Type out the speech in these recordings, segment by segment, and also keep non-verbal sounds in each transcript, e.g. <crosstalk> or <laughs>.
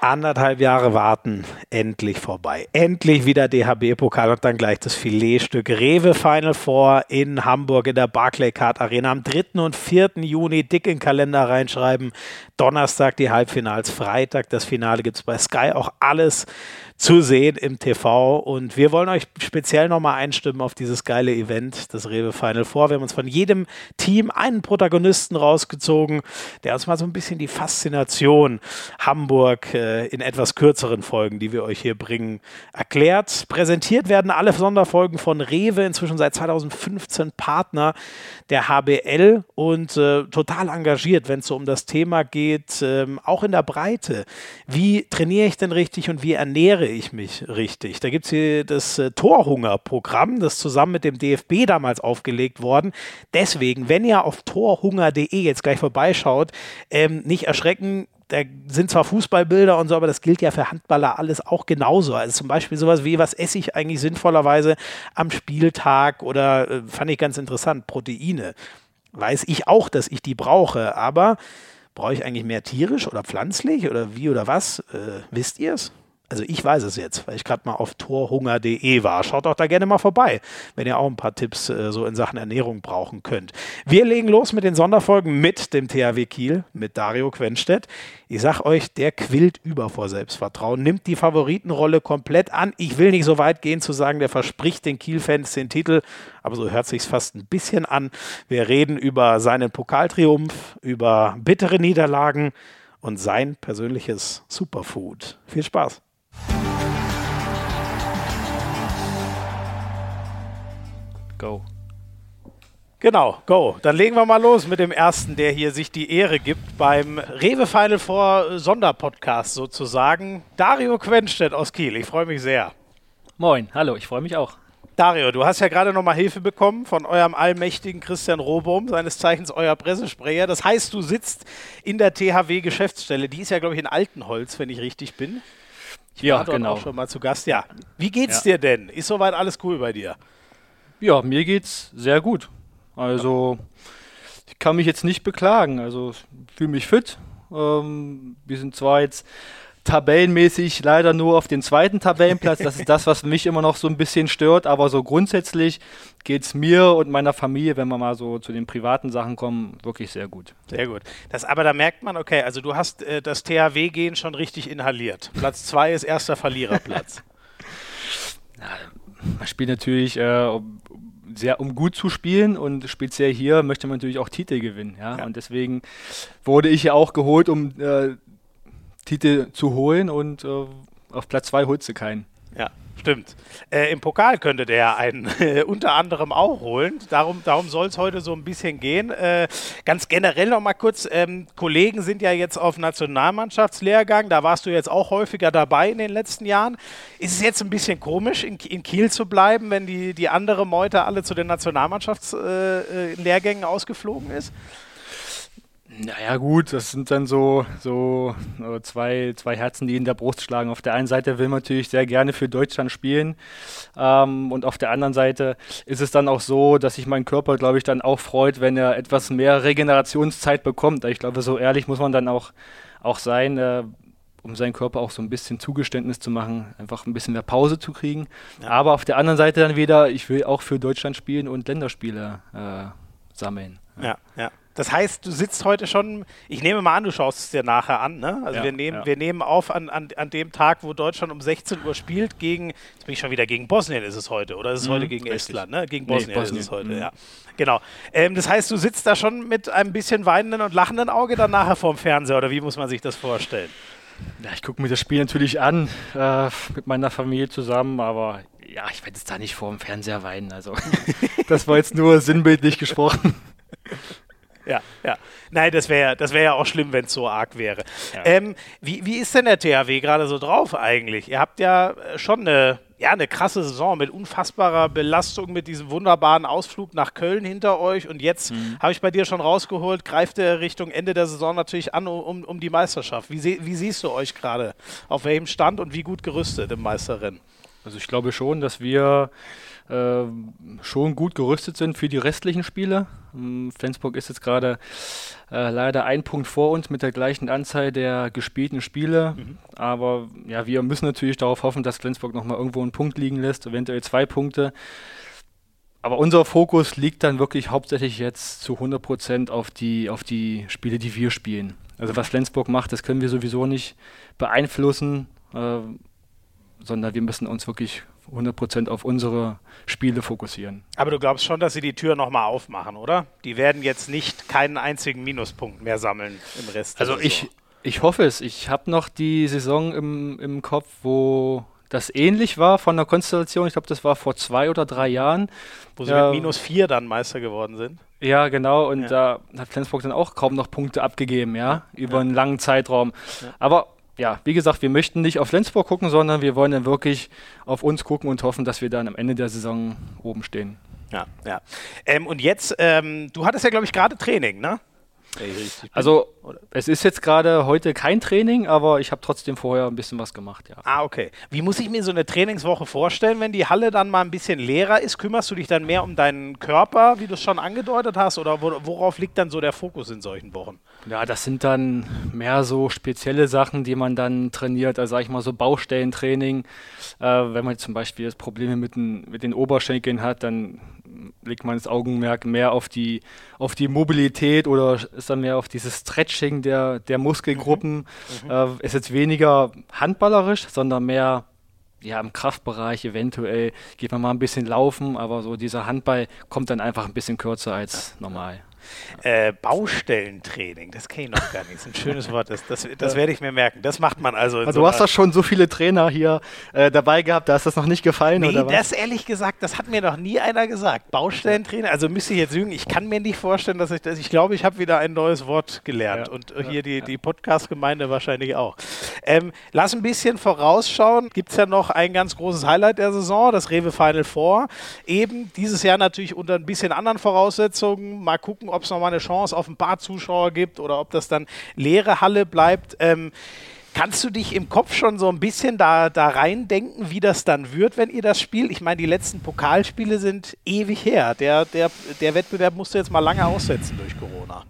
Anderthalb Jahre warten, endlich vorbei. Endlich wieder DHB-Pokal und dann gleich das Filetstück Rewe Final Four in Hamburg in der Barclaycard Arena am 3. und 4. Juni. Dick in den Kalender reinschreiben. Donnerstag die Halbfinals, Freitag das Finale gibt es bei Sky. Auch alles zu sehen im TV. Und wir wollen euch speziell nochmal einstimmen auf dieses geile Event, das Rewe Final Four. Wir haben uns von jedem Team einen Protagonisten rausgezogen, der uns mal so ein bisschen die Faszination Hamburg äh, in etwas kürzeren Folgen, die wir euch hier bringen, erklärt. Präsentiert werden alle Sonderfolgen von Rewe, inzwischen seit 2015 Partner der HBL und äh, total engagiert, wenn es so um das Thema geht, äh, auch in der Breite. Wie trainiere ich denn richtig und wie ernähre ich mich richtig. Da gibt es hier das äh, Torhunger-Programm, das zusammen mit dem DFB damals aufgelegt worden. Deswegen, wenn ihr auf torhunger.de jetzt gleich vorbeischaut, ähm, nicht erschrecken, da sind zwar Fußballbilder und so, aber das gilt ja für Handballer alles auch genauso. Also zum Beispiel sowas wie, was esse ich eigentlich sinnvollerweise am Spieltag oder äh, fand ich ganz interessant, Proteine. Weiß ich auch, dass ich die brauche, aber brauche ich eigentlich mehr tierisch oder pflanzlich oder wie oder was? Äh, wisst ihr es? Also ich weiß es jetzt, weil ich gerade mal auf torhunger.de war. Schaut doch da gerne mal vorbei, wenn ihr auch ein paar Tipps äh, so in Sachen Ernährung brauchen könnt. Wir legen los mit den Sonderfolgen mit dem THW Kiel, mit Dario Quenstedt. Ich sag euch, der quillt über vor Selbstvertrauen, nimmt die Favoritenrolle komplett an. Ich will nicht so weit gehen zu sagen, der verspricht den Kiel-Fans den Titel, aber so hört sich's fast ein bisschen an. Wir reden über seinen Pokaltriumph, über bittere Niederlagen und sein persönliches Superfood. Viel Spaß! Go. Genau, go. Dann legen wir mal los mit dem ersten, der hier sich die Ehre gibt beim Rewe Final Four Sonderpodcast sozusagen. Dario Quenstedt aus Kiel. Ich freue mich sehr. Moin, hallo, ich freue mich auch. Dario, du hast ja gerade nochmal Hilfe bekommen von eurem allmächtigen Christian Robohm, seines Zeichens euer Pressesprecher. Das heißt, du sitzt in der THW-Geschäftsstelle. Die ist ja, glaube ich, in Altenholz, wenn ich richtig bin. Ich ja, war dort genau. auch schon mal zu Gast. Ja. Wie geht's ja. dir denn? Ist soweit alles cool bei dir? Ja, mir geht's sehr gut. Also, ich kann mich jetzt nicht beklagen. Also, ich fühle mich fit. Ähm, wir sind zwar jetzt tabellenmäßig leider nur auf den zweiten Tabellenplatz. Das ist das, was mich immer noch so ein bisschen stört. Aber so grundsätzlich geht es mir und meiner Familie, wenn wir mal so zu den privaten Sachen kommen, wirklich sehr gut. Sehr gut. Das, aber da merkt man, okay, also du hast äh, das THW-Gehen schon richtig inhaliert. Platz zwei ist erster Verliererplatz. <laughs> man spielt natürlich äh, sehr, um gut zu spielen und speziell hier möchte man natürlich auch Titel gewinnen. Ja? ja. Und deswegen wurde ich ja auch geholt, um äh, Titel zu holen und äh, auf Platz 2 holst du keinen. Ja. Stimmt. Äh, Im Pokal könnte der einen äh, <laughs> unter anderem auch holen. Darum, darum soll es heute so ein bisschen gehen. Äh, ganz generell noch mal kurz: ähm, Kollegen sind ja jetzt auf Nationalmannschaftslehrgang. Da warst du jetzt auch häufiger dabei in den letzten Jahren. Ist es jetzt ein bisschen komisch, in, in Kiel zu bleiben, wenn die, die andere Meute alle zu den Nationalmannschaftslehrgängen ausgeflogen ist? Naja, gut, das sind dann so, so äh, zwei, zwei Herzen, die in der Brust schlagen. Auf der einen Seite will man natürlich sehr gerne für Deutschland spielen ähm, und auf der anderen Seite ist es dann auch so, dass sich mein Körper, glaube ich, dann auch freut, wenn er etwas mehr Regenerationszeit bekommt. Ich glaube, so ehrlich muss man dann auch, auch sein. Äh, um seinen Körper auch so ein bisschen Zugeständnis zu machen, einfach ein bisschen mehr Pause zu kriegen. Ja. Aber auf der anderen Seite dann wieder, ich will auch für Deutschland spielen und Länderspiele äh, sammeln. Ja, ja. Das heißt, du sitzt heute schon, ich nehme mal an, du schaust es dir nachher an, ne? Also ja, wir, nehmen, ja. wir nehmen auf an, an, an dem Tag, wo Deutschland um 16 Uhr spielt, gegen, jetzt bin ich schon wieder gegen Bosnien ist es heute, oder ist es mhm, heute gegen richtig. Estland, ne? Gegen Bosnien, nee, Bosnien, ist es heute, mhm. ja. Genau. Ähm, das heißt, du sitzt da schon mit einem bisschen weinenden und lachenden Auge dann nachher vorm Fernseher, oder wie muss man sich das vorstellen? Ja, ich gucke mir das Spiel natürlich an, äh, mit meiner Familie zusammen, aber ja, ich werde jetzt da nicht vor dem Fernseher weinen. Also, <laughs> das war jetzt nur sinnbildlich gesprochen. Ja, ja. Nein, das wäre das wär ja auch schlimm, wenn es so arg wäre. Ja. Ähm, wie, wie ist denn der THW gerade so drauf eigentlich? Ihr habt ja äh, schon eine, ja, eine krasse Saison mit unfassbarer Belastung, mit diesem wunderbaren Ausflug nach Köln hinter euch. Und jetzt mhm. habe ich bei dir schon rausgeholt, greift ihr Richtung Ende der Saison natürlich an um, um die Meisterschaft. Wie, wie siehst du euch gerade? Auf welchem Stand und wie gut gerüstet im Meisterrennen? Also ich glaube schon, dass wir äh, schon gut gerüstet sind für die restlichen Spiele. Ähm, Flensburg ist jetzt gerade äh, leider ein Punkt vor uns mit der gleichen Anzahl der gespielten Spiele. Mhm. Aber ja, wir müssen natürlich darauf hoffen, dass Flensburg nochmal irgendwo einen Punkt liegen lässt, eventuell zwei Punkte. Aber unser Fokus liegt dann wirklich hauptsächlich jetzt zu 100 Prozent auf die, auf die Spiele, die wir spielen. Also was Flensburg macht, das können wir sowieso nicht beeinflussen, äh, sondern wir müssen uns wirklich 100% auf unsere Spiele fokussieren. Aber du glaubst schon, dass sie die Tür nochmal aufmachen, oder? Die werden jetzt nicht keinen einzigen Minuspunkt mehr sammeln im Rest. Also ich, ich hoffe es. Ich habe noch die Saison im, im Kopf, wo das ähnlich war von der Konstellation. Ich glaube, das war vor zwei oder drei Jahren. Wo sie ja, mit minus vier dann Meister geworden sind. Ja, genau. Und ja. da hat Flensburg dann auch kaum noch Punkte abgegeben, ja, über ja. einen langen Zeitraum. Aber ja, wie gesagt, wir möchten nicht auf Flensburg gucken, sondern wir wollen dann wirklich auf uns gucken und hoffen, dass wir dann am Ende der Saison oben stehen. Ja, ja. Ähm, und jetzt, ähm, du hattest ja, glaube ich, gerade Training, ne? Also es ist jetzt gerade heute kein Training, aber ich habe trotzdem vorher ein bisschen was gemacht, ja. Ah, okay. Wie muss ich mir so eine Trainingswoche vorstellen, wenn die Halle dann mal ein bisschen leerer ist? Kümmerst du dich dann mehr um deinen Körper, wie du es schon angedeutet hast, oder worauf liegt dann so der Fokus in solchen Wochen? Ja, das sind dann mehr so spezielle Sachen, die man dann trainiert, also sag ich mal so Baustellentraining. Äh, wenn man zum Beispiel Probleme mit den, mit den Oberschenkeln hat, dann legt man das Augenmerk mehr auf die, auf die Mobilität oder ist dann mehr auf dieses Stretching der, der Muskelgruppen. Mhm. mhm. Äh, ist jetzt weniger handballerisch, sondern mehr ja, im Kraftbereich eventuell geht man mal ein bisschen laufen, aber so dieser Handball kommt dann einfach ein bisschen kürzer als normal. Äh, Baustellentraining, das kenne ich noch gar nicht. Das ist ein schönes Wort, das, das, das werde ich mir merken. Das macht man also. also du hast doch schon so viele Trainer hier äh, dabei gehabt, da ist das noch nicht gefallen, nee, oder was? das ehrlich gesagt, das hat mir noch nie einer gesagt. Baustellentraining, also müsste ich jetzt lügen, ich kann mir nicht vorstellen, dass ich das, ich glaube, ich habe wieder ein neues Wort gelernt ja, und hier ja, die, die Podcast-Gemeinde wahrscheinlich auch. Ähm, lass ein bisschen vorausschauen, gibt es ja noch ein ganz großes Highlight der Saison, das Rewe Final Four. Eben dieses Jahr natürlich unter ein bisschen anderen Voraussetzungen. Mal gucken, ob es nochmal eine Chance auf ein paar Zuschauer gibt oder ob das dann leere Halle bleibt. Ähm, Kannst du dich im Kopf schon so ein bisschen da, da reindenken, wie das dann wird, wenn ihr das spielt? Ich meine, die letzten Pokalspiele sind ewig her. Der, der, der Wettbewerb musste jetzt mal lange aussetzen durch Corona.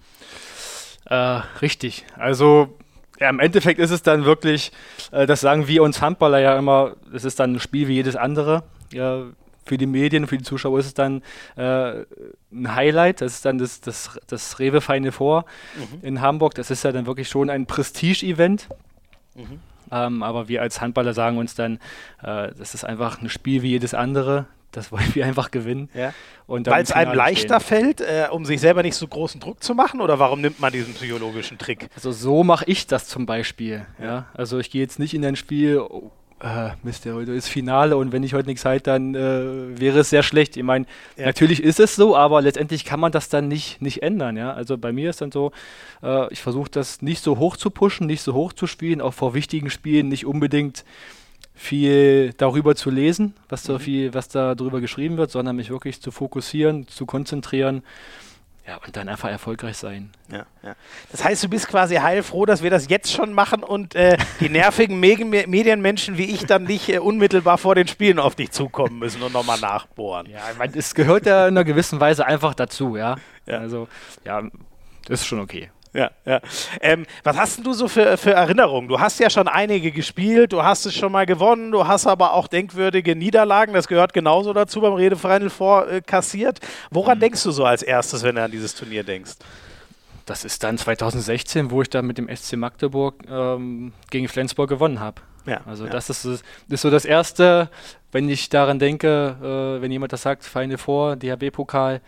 Äh, richtig. Also ja, im Endeffekt ist es dann wirklich, äh, das sagen wir uns Handballer ja immer, es ist dann ein Spiel wie jedes andere. Ja, für die Medien, für die Zuschauer ist es dann äh, ein Highlight. Das ist dann das, das, das Rewe Feine Vor mhm. in Hamburg. Das ist ja dann wirklich schon ein Prestige-Event. Mhm. Ähm, aber wir als Handballer sagen uns dann, äh, das ist einfach ein Spiel wie jedes andere. Das wollen wir einfach gewinnen. Ja. Weil es einem leichter stehen. fällt, äh, um sich selber nicht so großen Druck zu machen? Oder warum nimmt man diesen psychologischen Trick? Also so mache ich das zum Beispiel. Ja. ja. Also ich gehe jetzt nicht in ein Spiel, äh, Mist, ja, heute ist Finale und wenn ich heute nichts halte, dann äh, wäre es sehr schlecht. Ich meine, ja. natürlich ist es so, aber letztendlich kann man das dann nicht, nicht ändern. Ja? Also bei mir ist dann so, äh, ich versuche das nicht so hoch zu pushen, nicht so hoch zu spielen, auch vor wichtigen Spielen nicht unbedingt viel darüber zu lesen, was da, mhm. viel, was da drüber geschrieben wird, sondern mich wirklich zu fokussieren, zu konzentrieren ja, und dann einfach erfolgreich sein. Ja, ja. Das heißt, du bist quasi heilfroh, dass wir das jetzt schon machen und äh, die nervigen Medienmenschen wie ich dann nicht äh, unmittelbar vor den Spielen auf dich zukommen müssen und nochmal nachbohren. Ja, ich meine, es gehört ja in einer gewissen Weise einfach dazu, ja. ja. Also, ja, ist schon okay ja, ja. Ähm, was hast du so für, für Erinnerungen? Du hast ja schon einige gespielt, du hast es schon mal gewonnen, du hast aber auch denkwürdige Niederlagen, das gehört genauso dazu beim Redefreien vor äh, kassiert. Woran mhm. denkst du so als erstes, wenn du an dieses Turnier denkst? Das ist dann 2016, wo ich dann mit dem SC Magdeburg ähm, gegen Flensburg gewonnen habe. Ja, also ja. das ist, ist so das Erste, wenn ich daran denke, äh, wenn jemand das sagt, Feinde vor, DHB-Pokal,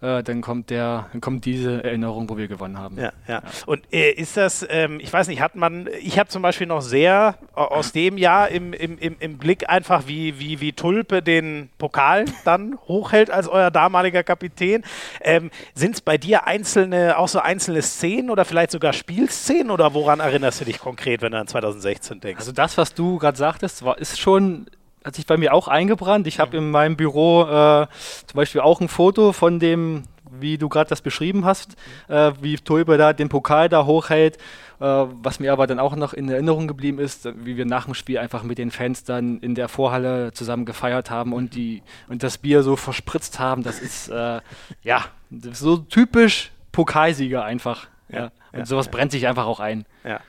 äh, dann kommt der, dann kommt diese Erinnerung, wo wir gewonnen haben. Ja, ja. ja. Und äh, ist das, ähm, ich weiß nicht, hat man, ich habe zum Beispiel noch sehr aus dem Jahr im, im, im, im Blick einfach, wie, wie, wie Tulpe den Pokal dann hochhält als euer damaliger Kapitän. Ähm, Sind es bei dir einzelne, auch so einzelne Szenen oder vielleicht sogar Spielszenen oder woran erinnerst du dich konkret, wenn du an 2016 denkst? Also das, was du gerade sagtest, war, ist schon hat sich bei mir auch eingebrannt. Ich habe in meinem Büro äh, zum Beispiel auch ein Foto von dem, wie du gerade das beschrieben hast, äh, wie Tulpe da den Pokal da hochhält. Äh, was mir aber dann auch noch in Erinnerung geblieben ist, wie wir nach dem Spiel einfach mit den Fans dann in der Vorhalle zusammen gefeiert haben und, die, und das Bier so verspritzt haben. Das ist äh, <laughs> ja so typisch Pokalsieger einfach. Ja. Und sowas brennt sich einfach auch ein. Ja.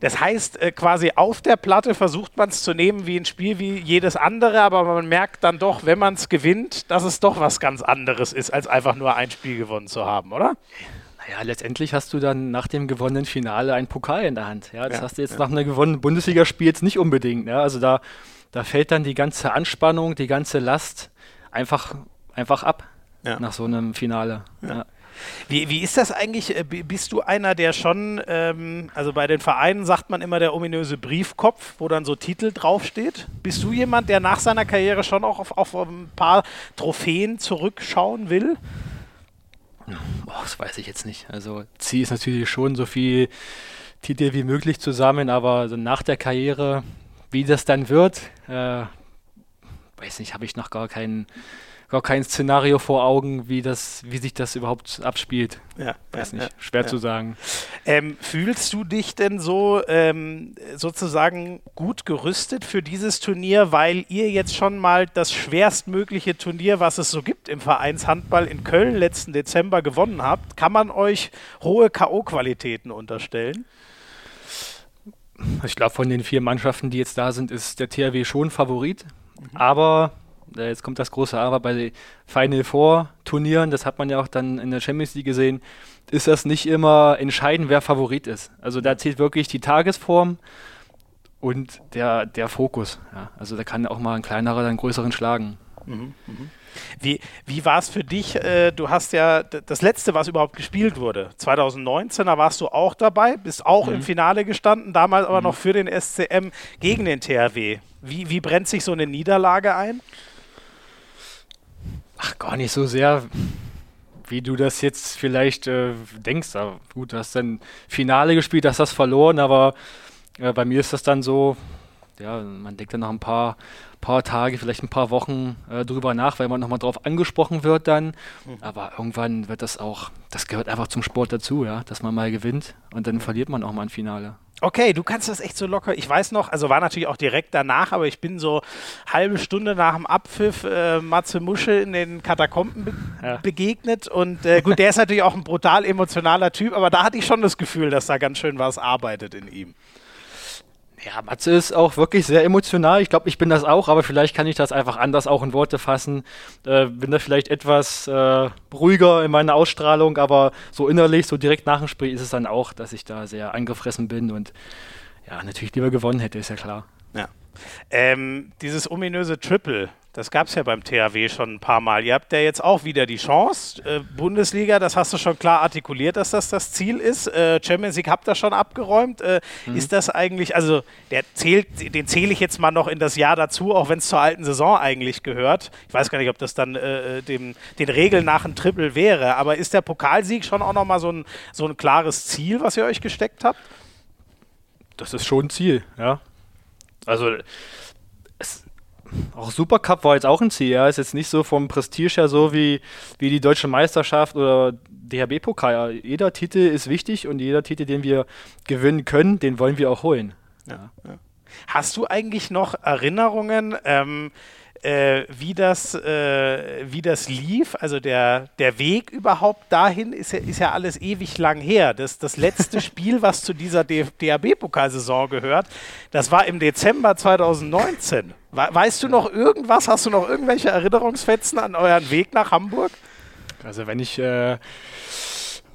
Das heißt, äh, quasi auf der Platte versucht man es zu nehmen wie ein Spiel wie jedes andere, aber man merkt dann doch, wenn man es gewinnt, dass es doch was ganz anderes ist, als einfach nur ein Spiel gewonnen zu haben, oder? Naja, letztendlich hast du dann nach dem gewonnenen Finale einen Pokal in der Hand. Ja, das ja, hast du jetzt ja. nach einem gewonnenen Bundesligaspiel jetzt nicht unbedingt. Ja, also da, da fällt dann die ganze Anspannung, die ganze Last einfach, einfach ab ja. nach so einem Finale. Ja. Wie, wie ist das eigentlich? Äh, bist du einer, der schon, ähm, also bei den Vereinen sagt man immer der ominöse Briefkopf, wo dann so Titel draufsteht. Bist du jemand, der nach seiner Karriere schon auch auf, auf ein paar Trophäen zurückschauen will? Oh, das weiß ich jetzt nicht. Also ziehe ist natürlich schon so viel Titel wie möglich zusammen, aber so nach der Karriere, wie das dann wird, äh, weiß nicht, habe ich noch gar keinen gar kein Szenario vor Augen, wie, das, wie sich das überhaupt abspielt. Ja, Weiß ja, nicht, schwer ja. zu sagen. Ähm, fühlst du dich denn so ähm, sozusagen gut gerüstet für dieses Turnier, weil ihr jetzt schon mal das schwerstmögliche Turnier, was es so gibt im Vereinshandball in Köln letzten Dezember gewonnen habt? Kann man euch hohe K.O.-Qualitäten unterstellen? Ich glaube, von den vier Mannschaften, die jetzt da sind, ist der THW schon Favorit. Mhm. Aber jetzt kommt das große Aber bei Final Four Turnieren, das hat man ja auch dann in der Champions League gesehen, ist das nicht immer entscheidend, wer Favorit ist. Also da zählt wirklich die Tagesform und der, der Fokus. Ja. Also da kann auch mal ein kleinerer einen größeren schlagen. Mhm, mh. Wie, wie war es für dich? Äh, du hast ja das letzte, was überhaupt gespielt wurde, 2019, da warst du auch dabei, bist auch mhm. im Finale gestanden, damals aber mhm. noch für den SCM gegen den THW. Wie, wie brennt sich so eine Niederlage ein? Ach, gar nicht so sehr, wie du das jetzt vielleicht äh, denkst. Aber gut, du hast dann Finale gespielt, hast das verloren, aber äh, bei mir ist das dann so, ja, man denkt dann noch ein paar, paar Tage, vielleicht ein paar Wochen äh, drüber nach, weil man nochmal drauf angesprochen wird dann. Mhm. Aber irgendwann wird das auch, das gehört einfach zum Sport dazu, ja, dass man mal gewinnt und dann verliert man auch mal ein Finale. Okay, du kannst das echt so locker. Ich weiß noch, also war natürlich auch direkt danach, aber ich bin so halbe Stunde nach dem Abpfiff äh, Matze Muschel in den Katakomben be ja. begegnet. Und äh, gut, der ist natürlich auch ein brutal emotionaler Typ, aber da hatte ich schon das Gefühl, dass da ganz schön was arbeitet in ihm. Ja, Matze ist auch wirklich sehr emotional. Ich glaube, ich bin das auch, aber vielleicht kann ich das einfach anders auch in Worte fassen. Äh, bin da vielleicht etwas äh, ruhiger in meiner Ausstrahlung, aber so innerlich, so direkt nach dem Spiel ist es dann auch, dass ich da sehr angefressen bin und ja, natürlich lieber gewonnen hätte, ist ja klar. Ja. Ähm, dieses ominöse Triple, das gab es ja beim THW schon ein paar Mal. Ihr habt ja jetzt auch wieder die Chance. Äh, Bundesliga, das hast du schon klar artikuliert, dass das das Ziel ist. Äh, Champions League habt ihr schon abgeräumt. Äh, mhm. Ist das eigentlich, also der zählt, den zähle ich jetzt mal noch in das Jahr dazu, auch wenn es zur alten Saison eigentlich gehört. Ich weiß gar nicht, ob das dann äh, äh, dem, den Regeln nach ein Triple wäre. Aber ist der Pokalsieg schon auch nochmal so ein, so ein klares Ziel, was ihr euch gesteckt habt? Das ist schon ein Ziel, ja. Also auch Supercup war jetzt auch ein Ziel, ja. Ist jetzt nicht so vom Prestige her so wie, wie die deutsche Meisterschaft oder DHB-Pokal. Jeder Titel ist wichtig und jeder Titel, den wir gewinnen können, den wollen wir auch holen. Ja. Ja. Hast du eigentlich noch Erinnerungen? Ähm, äh, wie, das, äh, wie das lief. Also der, der Weg überhaupt dahin ist ja, ist ja alles ewig lang her. Das, das letzte <laughs> Spiel, was zu dieser DHB-Pokalsaison gehört, das war im Dezember 2019. Weißt du noch irgendwas? Hast du noch irgendwelche Erinnerungsfetzen an euren Weg nach Hamburg? Also wenn ich... Äh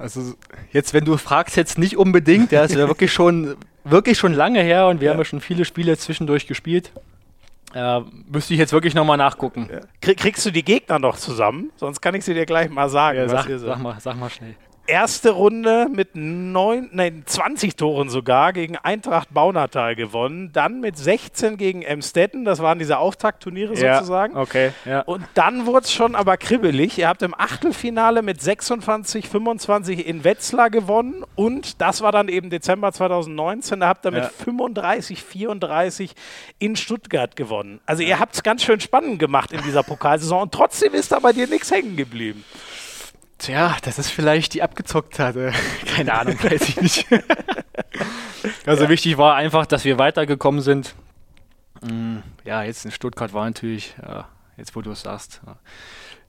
also jetzt, wenn du fragst, jetzt nicht unbedingt, der ist ja wirklich schon, wirklich schon lange her und wir ja. haben ja schon viele Spiele zwischendurch gespielt. Äh, müsste ich jetzt wirklich nochmal nachgucken. Kriegst du die Gegner noch zusammen? Sonst kann ich sie dir gleich mal sagen. Ja, sag, sag, mal, sag mal schnell erste Runde mit neun, nein, 20 Toren sogar gegen Eintracht Baunatal gewonnen. Dann mit 16 gegen Emstetten. Das waren diese Auftaktturniere ja, sozusagen. Okay, ja. Und dann wurde es schon aber kribbelig. Ihr habt im Achtelfinale mit 26, 25 in Wetzlar gewonnen. Und das war dann eben Dezember 2019. Da habt ihr mit 35, 34 in Stuttgart gewonnen. Also ihr habt es ganz schön spannend gemacht in dieser Pokalsaison. Und trotzdem ist da bei dir nichts hängen geblieben. Tja, das ist vielleicht die abgezockt hatte. <laughs> Keine Ahnung, weiß ich nicht. <laughs> also ja. wichtig war einfach, dass wir weitergekommen sind. Mm, ja, jetzt in Stuttgart war natürlich, ja, jetzt wo du es sagst,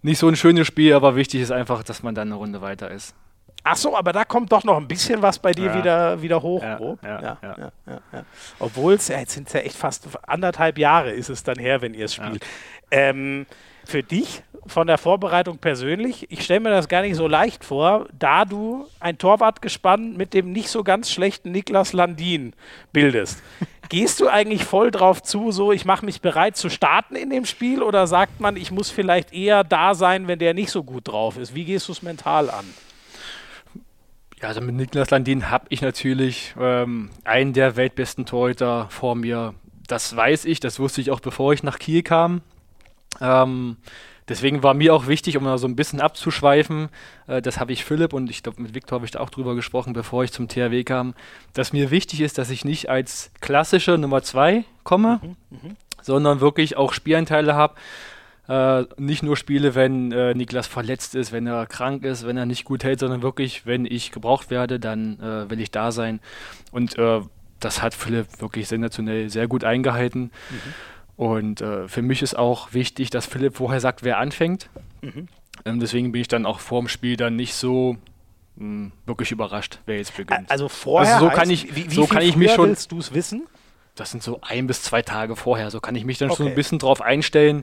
nicht so ein schönes Spiel, aber wichtig ist einfach, dass man dann eine Runde weiter ist. Ach so, aber da kommt doch noch ein bisschen was bei dir ja. wieder, wieder hoch. Ja, ja, ja, ja. Obwohl es, ja, jetzt sind es ja echt fast anderthalb Jahre ist es dann her, wenn ihr es spielt. Ähm, für dich von der Vorbereitung persönlich, ich stelle mir das gar nicht so leicht vor, da du ein Torwartgespann mit dem nicht so ganz schlechten Niklas Landin bildest. <laughs> Gehst du eigentlich voll drauf zu, so ich mache mich bereit zu starten in dem Spiel oder sagt man, ich muss vielleicht eher da sein, wenn der nicht so gut drauf ist? Wie gehst du es mental an? Ja, also mit Niklas Landin habe ich natürlich ähm, einen der weltbesten Torhüter vor mir. Das weiß ich, das wusste ich auch bevor ich nach Kiel kam. Ähm, deswegen war mir auch wichtig, um mal so ein bisschen abzuschweifen, äh, das habe ich Philipp und ich glaube, mit Viktor habe ich da auch drüber gesprochen, bevor ich zum THW kam, dass mir wichtig ist, dass ich nicht als klassische Nummer 2 komme, mhm, mhm, sondern wirklich auch Spielanteile habe. Äh, nicht nur spiele, wenn äh, Niklas verletzt ist, wenn er krank ist, wenn er nicht gut hält, sondern wirklich, wenn ich gebraucht werde, dann äh, will ich da sein. Und äh, das hat Philipp wirklich sensationell sehr gut eingehalten. Mhm. Und äh, für mich ist auch wichtig, dass Philipp vorher sagt, wer anfängt. Mhm. Ähm, deswegen bin ich dann auch vor dem Spiel dann nicht so mh, hm, wirklich überrascht, wer jetzt beginnt. Also vorher. Also so kann ich, wie, wie so kann ich mich schon. Willst du es wissen? Das sind so ein bis zwei Tage vorher. So kann ich mich dann okay. schon ein bisschen drauf einstellen.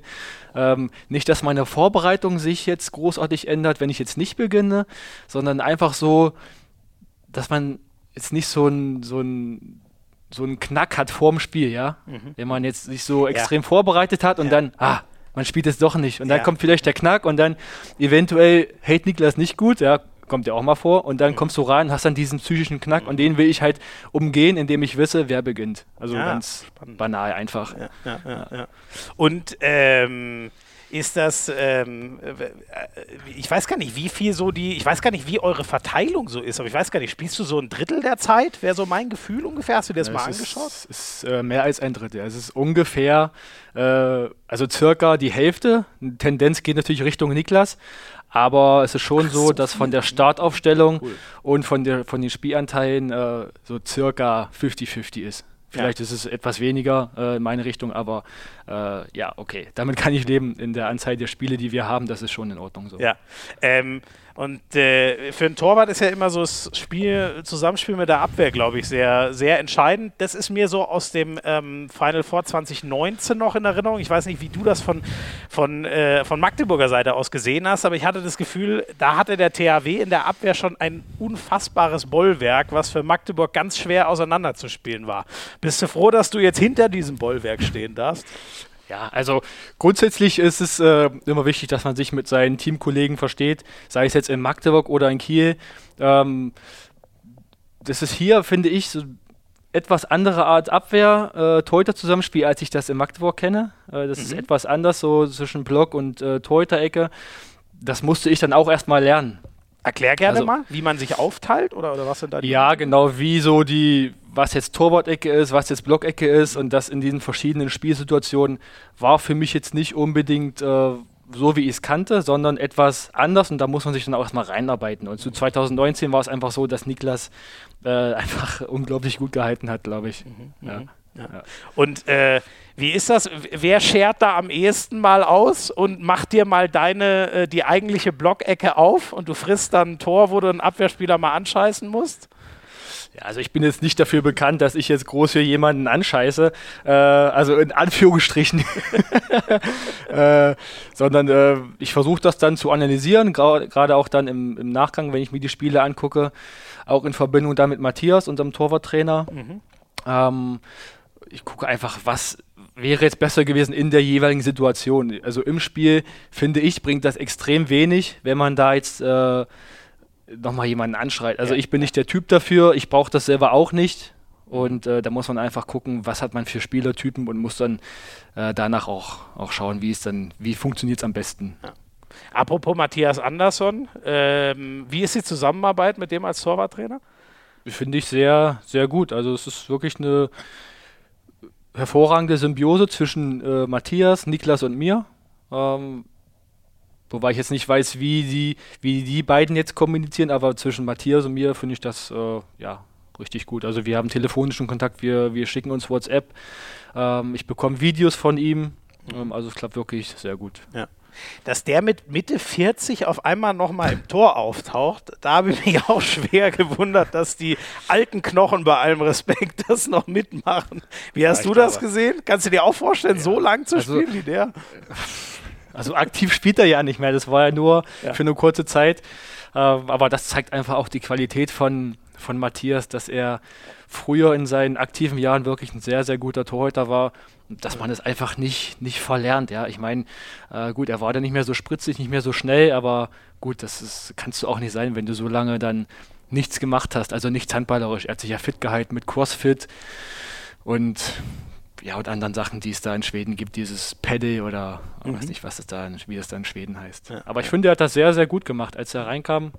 Ähm, nicht, dass meine Vorbereitung sich jetzt großartig ändert, wenn ich jetzt nicht beginne, sondern einfach so, dass man jetzt nicht so ein, so ein so einen Knack hat vorm Spiel, ja. Mhm. Wenn man jetzt sich so extrem ja. vorbereitet hat und ja. dann, ah, man spielt es doch nicht. Und dann ja. kommt vielleicht der Knack und dann eventuell hält Niklas nicht gut, ja, kommt ja auch mal vor. Und dann mhm. kommst du rein, hast dann diesen psychischen Knack mhm. und den will ich halt umgehen, indem ich wisse, wer beginnt. Also ganz banal einfach. Und ähm ist das, ähm, äh, ich weiß gar nicht, wie viel so die, ich weiß gar nicht, wie eure Verteilung so ist, aber ich weiß gar nicht, spielst du so ein Drittel der Zeit? Wäre so mein Gefühl ungefähr? Hast du dir das ja, mal angeschaut? Es ist, ist äh, mehr als ein Drittel. Es ist ungefähr, äh, also circa die Hälfte. Tendenz geht natürlich Richtung Niklas, aber es ist schon Ach, so, dass von der Startaufstellung cool. und von, der, von den Spielanteilen äh, so circa 50-50 ist. Vielleicht ja. ist es etwas weniger äh, in meine Richtung, aber äh, ja, okay. Damit kann ich leben in der Anzahl der Spiele, die wir haben. Das ist schon in Ordnung so. Ja. Ähm, und äh, für einen Torwart ist ja immer so das Spiel, Zusammenspiel mit der Abwehr, glaube ich, sehr, sehr entscheidend. Das ist mir so aus dem ähm, Final Four 2019 noch in Erinnerung. Ich weiß nicht, wie du das von, von, äh, von Magdeburger Seite aus gesehen hast, aber ich hatte das Gefühl, da hatte der THW in der Abwehr schon ein unfassbares Bollwerk, was für Magdeburg ganz schwer auseinanderzuspielen war. Bist du froh, dass du jetzt hinter diesem Bollwerk stehen darfst? Ja, also grundsätzlich ist es äh, immer wichtig, dass man sich mit seinen Teamkollegen versteht, sei es jetzt in Magdeburg oder in Kiel. Ähm, das ist hier, finde ich, so etwas andere Art Abwehr, äh, Torhüter-Zusammenspiel, als ich das in Magdeburg kenne. Äh, das mhm. ist etwas anders, so zwischen Block und äh, Torhüter-Ecke. Das musste ich dann auch erstmal lernen. Erklär gerne also, mal, wie man sich aufteilt oder, oder was sind da die? Ja, genau, wie so die, was jetzt Torwart-Ecke ist, was jetzt Blockecke ist und das in diesen verschiedenen Spielsituationen war für mich jetzt nicht unbedingt äh, so, wie ich es kannte, sondern etwas anders und da muss man sich dann auch erstmal reinarbeiten. Und zu 2019 war es einfach so, dass Niklas äh, <laughs> einfach unglaublich gut gehalten hat, glaube ich. Mhm, ja. Mhm. Ja. Und äh, wie ist das? Wer schert da am ehesten mal aus und macht dir mal deine, äh, die eigentliche Blockecke auf und du frisst dann ein Tor, wo du einen Abwehrspieler mal anscheißen musst? Ja, also ich bin jetzt nicht dafür bekannt, dass ich jetzt groß für jemanden anscheiße, äh, also in Anführungsstrichen, <laughs> äh, sondern äh, ich versuche das dann zu analysieren, gerade auch dann im, im, Nachgang, wenn ich mir die Spiele angucke, auch in Verbindung da mit Matthias, unserem Torwarttrainer. Mhm. Ähm, ich gucke einfach, was wäre jetzt besser gewesen in der jeweiligen Situation. Also im Spiel, finde ich, bringt das extrem wenig, wenn man da jetzt äh, nochmal jemanden anschreit. Also ja. ich bin nicht der Typ dafür, ich brauche das selber auch nicht. Und äh, da muss man einfach gucken, was hat man für Spielertypen und muss dann äh, danach auch, auch schauen, wie es dann, wie funktioniert es am besten. Ja. Apropos Matthias Andersson, ähm, wie ist die Zusammenarbeit mit dem als Torwarttrainer? Finde ich sehr, sehr gut. Also es ist wirklich eine hervorragende Symbiose zwischen äh, Matthias, Niklas und mir. Ähm, Wobei ich jetzt nicht weiß, wie die, wie die beiden jetzt kommunizieren, aber zwischen Matthias und mir finde ich das äh, ja richtig gut. Also wir haben telefonischen Kontakt, wir, wir schicken uns WhatsApp. Ähm, ich bekomme Videos von ihm. Ähm, also es klappt wirklich sehr gut. Ja. Dass der mit Mitte 40 auf einmal nochmal im Tor auftaucht, da habe ich mich <laughs> auch schwer gewundert, dass die alten Knochen bei allem Respekt <laughs> das noch mitmachen. Wie hast ja, du das gesehen? Kannst du dir auch vorstellen, ja. so lang zu also, spielen wie der? <laughs> Also aktiv spielt er ja nicht mehr, das war ja nur ja. für eine kurze Zeit. Äh, aber das zeigt einfach auch die Qualität von, von Matthias, dass er früher in seinen aktiven Jahren wirklich ein sehr, sehr guter Torhüter war, dass man es einfach nicht, nicht verlernt. Ja, ich meine, äh, gut, er war dann nicht mehr so spritzig, nicht mehr so schnell, aber gut, das ist, kannst du auch nicht sein, wenn du so lange dann nichts gemacht hast, also nichts handballerisch. Er hat sich ja fit gehalten mit Crossfit und ja, und anderen Sachen, die es da in Schweden gibt, dieses Pedal oder mhm. weiß nicht, was es da, wie es da in Schweden heißt. Ja. Aber ich finde, er hat das sehr, sehr gut gemacht. Als er reinkam,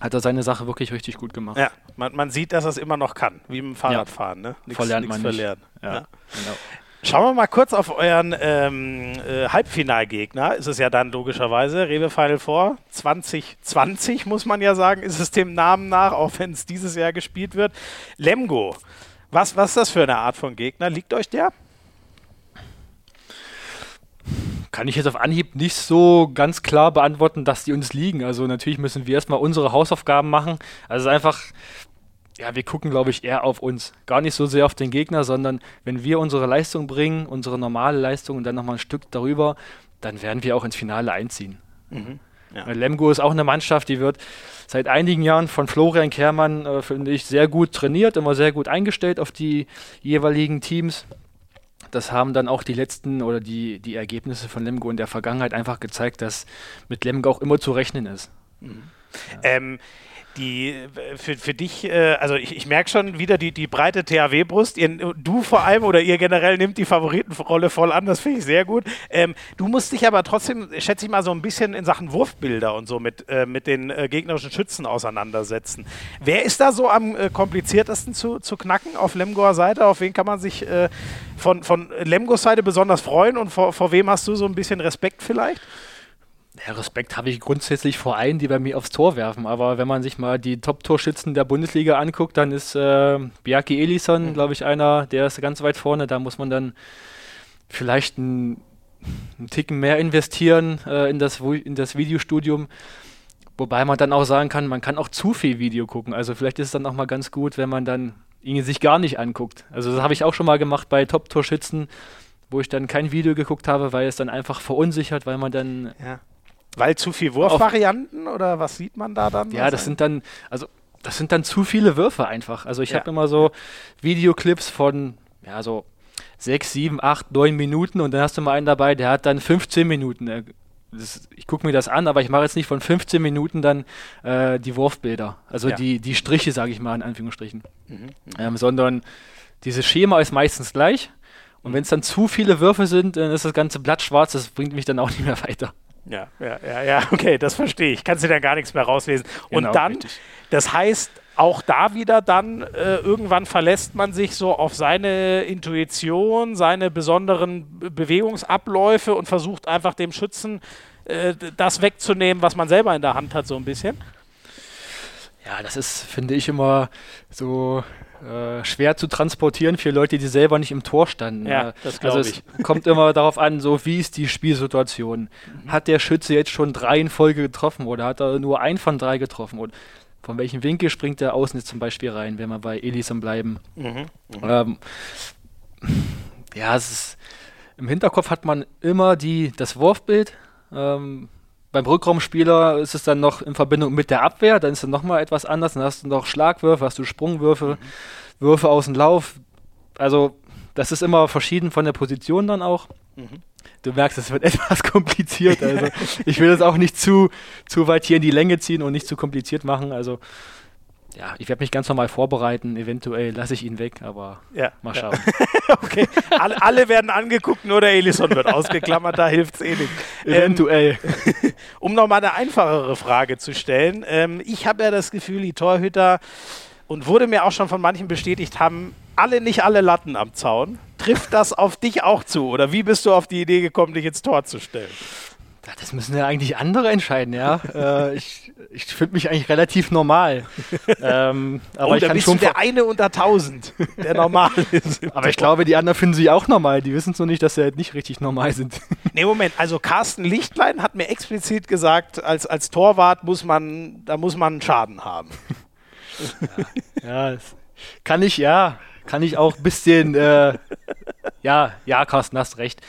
hat er seine Sache wirklich richtig gut gemacht. Ja, man, man sieht, dass er es immer noch kann, wie im Fahrradfahren. Ja. Ne? Nichts, Verlernt man verlernen. Ja, ja. Genau. Schauen wir mal kurz auf euren ähm, äh, Halbfinalgegner. Ist es ja dann logischerweise Rewe Final Four 2020, muss man ja sagen, ist es dem Namen nach, auch wenn es dieses Jahr gespielt wird. Lemgo. Was, was ist das für eine Art von Gegner? Liegt euch der? Kann ich jetzt auf Anhieb nicht so ganz klar beantworten, dass die uns liegen. Also natürlich müssen wir erstmal unsere Hausaufgaben machen. Also einfach, ja, wir gucken, glaube ich, eher auf uns. Gar nicht so sehr auf den Gegner, sondern wenn wir unsere Leistung bringen, unsere normale Leistung und dann nochmal ein Stück darüber, dann werden wir auch ins Finale einziehen. Mhm. Ja. Lemgo ist auch eine Mannschaft, die wird seit einigen Jahren von Florian Kehrmann, äh, finde ich, sehr gut trainiert, immer sehr gut eingestellt auf die jeweiligen Teams. Das haben dann auch die letzten oder die, die Ergebnisse von Lemgo in der Vergangenheit einfach gezeigt, dass mit Lemgo auch immer zu rechnen ist. Mhm. Ja. Ähm, die für, für dich, äh, also ich, ich merke schon wieder die, die breite THW-Brust. Du vor allem oder ihr generell nimmt die Favoritenrolle voll an, das finde ich sehr gut. Ähm, du musst dich aber trotzdem, schätze ich mal, so ein bisschen in Sachen Wurfbilder und so mit, äh, mit den äh, gegnerischen Schützen auseinandersetzen. Wer ist da so am äh, kompliziertesten zu, zu knacken auf Lemgoer Seite? Auf wen kann man sich äh, von, von Lemgos Seite besonders freuen und vor, vor wem hast du so ein bisschen Respekt vielleicht? Ja, Respekt habe ich grundsätzlich vor allen, die bei mir aufs Tor werfen. Aber wenn man sich mal die Top-Torschützen der Bundesliga anguckt, dann ist äh, Bjarki Elison, mhm. glaube ich, einer, der ist ganz weit vorne. Da muss man dann vielleicht einen, einen Ticken mehr investieren äh, in, das, in das Videostudium. Wobei man dann auch sagen kann, man kann auch zu viel Video gucken. Also vielleicht ist es dann auch mal ganz gut, wenn man dann ihn sich gar nicht anguckt. Also das habe ich auch schon mal gemacht bei Top-Torschützen, wo ich dann kein Video geguckt habe, weil es dann einfach verunsichert, weil man dann ja weil zu viel Wurfvarianten oder was sieht man da dann? Ja, das sind dann, also das sind dann zu viele Würfe einfach. Also ich ja. habe immer so Videoclips von, ja, so sechs, sieben, acht, neun Minuten und dann hast du mal einen dabei, der hat dann 15 Minuten. Äh, das, ich gucke mir das an, aber ich mache jetzt nicht von 15 Minuten dann äh, die Wurfbilder. Also ja. die, die Striche, sage ich mal in Anführungsstrichen. Mhm, mhm, ähm, sondern dieses Schema ist meistens gleich. Und mhm. wenn es dann zu viele Würfe sind, dann ist das ganze Blatt schwarz, das bringt mich dann auch nicht mehr weiter. Ja, ja, ja, ja, <laughs> okay, das verstehe ich. Kannst du da gar nichts mehr rauslesen. Genau, und dann, richtig. das heißt, auch da wieder dann, äh, irgendwann verlässt man sich so auf seine Intuition, seine besonderen Bewegungsabläufe und versucht einfach dem Schützen äh, das wegzunehmen, was man selber in der Hand hat, so ein bisschen. Ja, das ist, finde ich, immer so äh, schwer zu transportieren für Leute, die selber nicht im Tor standen. Ja, das also es <laughs> kommt immer darauf an, so wie ist die Spielsituation. Mhm. Hat der Schütze jetzt schon drei in Folge getroffen oder hat er nur ein von drei getroffen? Und von welchem Winkel springt der außen jetzt zum Beispiel rein, wenn wir bei Elison bleiben? Mhm. Mhm. Ähm, ja, es ist, im Hinterkopf hat man immer die, das Wurfbild. Ähm, beim Rückraumspieler ist es dann noch in Verbindung mit der Abwehr, dann ist es nochmal etwas anders. Dann hast du noch Schlagwürfe, hast du Sprungwürfe, mhm. Würfe aus dem Lauf. Also, das ist immer verschieden von der Position dann auch. Mhm. Du merkst, es wird <laughs> etwas kompliziert. Also, ich will das auch nicht zu, zu weit hier in die Länge ziehen und nicht zu kompliziert machen. Also, ja, ich werde mich ganz normal vorbereiten. Eventuell lasse ich ihn weg, aber ja, mal schauen. Ja. <laughs> okay, alle, alle, werden angeguckt, nur der Elison wird ausgeklammert, da hilft es eh nicht. Eventuell. Ähm, <laughs> um nochmal eine einfachere Frage zu stellen. Ähm, ich habe ja das Gefühl, die Torhüter, und wurde mir auch schon von manchen bestätigt, haben alle nicht alle Latten am Zaun. Trifft das auf dich auch zu? Oder wie bist du auf die Idee gekommen, dich ins Tor zu stellen? Das müssen ja eigentlich andere entscheiden, ja. <laughs> äh, ich ich finde mich eigentlich relativ normal. ähm, <laughs> aber oh, ich kann schon der eine unter tausend, der <laughs> normal ist. aber ich glaube, die anderen finden sie auch normal. Die wissen so nicht, dass sie halt nicht richtig normal sind. nee, Moment. Also Carsten Lichtlein hat mir explizit gesagt, als, als Torwart muss man, da muss man einen Schaden haben. ja, ja kann ich, ja, kann ich auch ein bisschen, äh, ja, ja, Carsten, hast recht.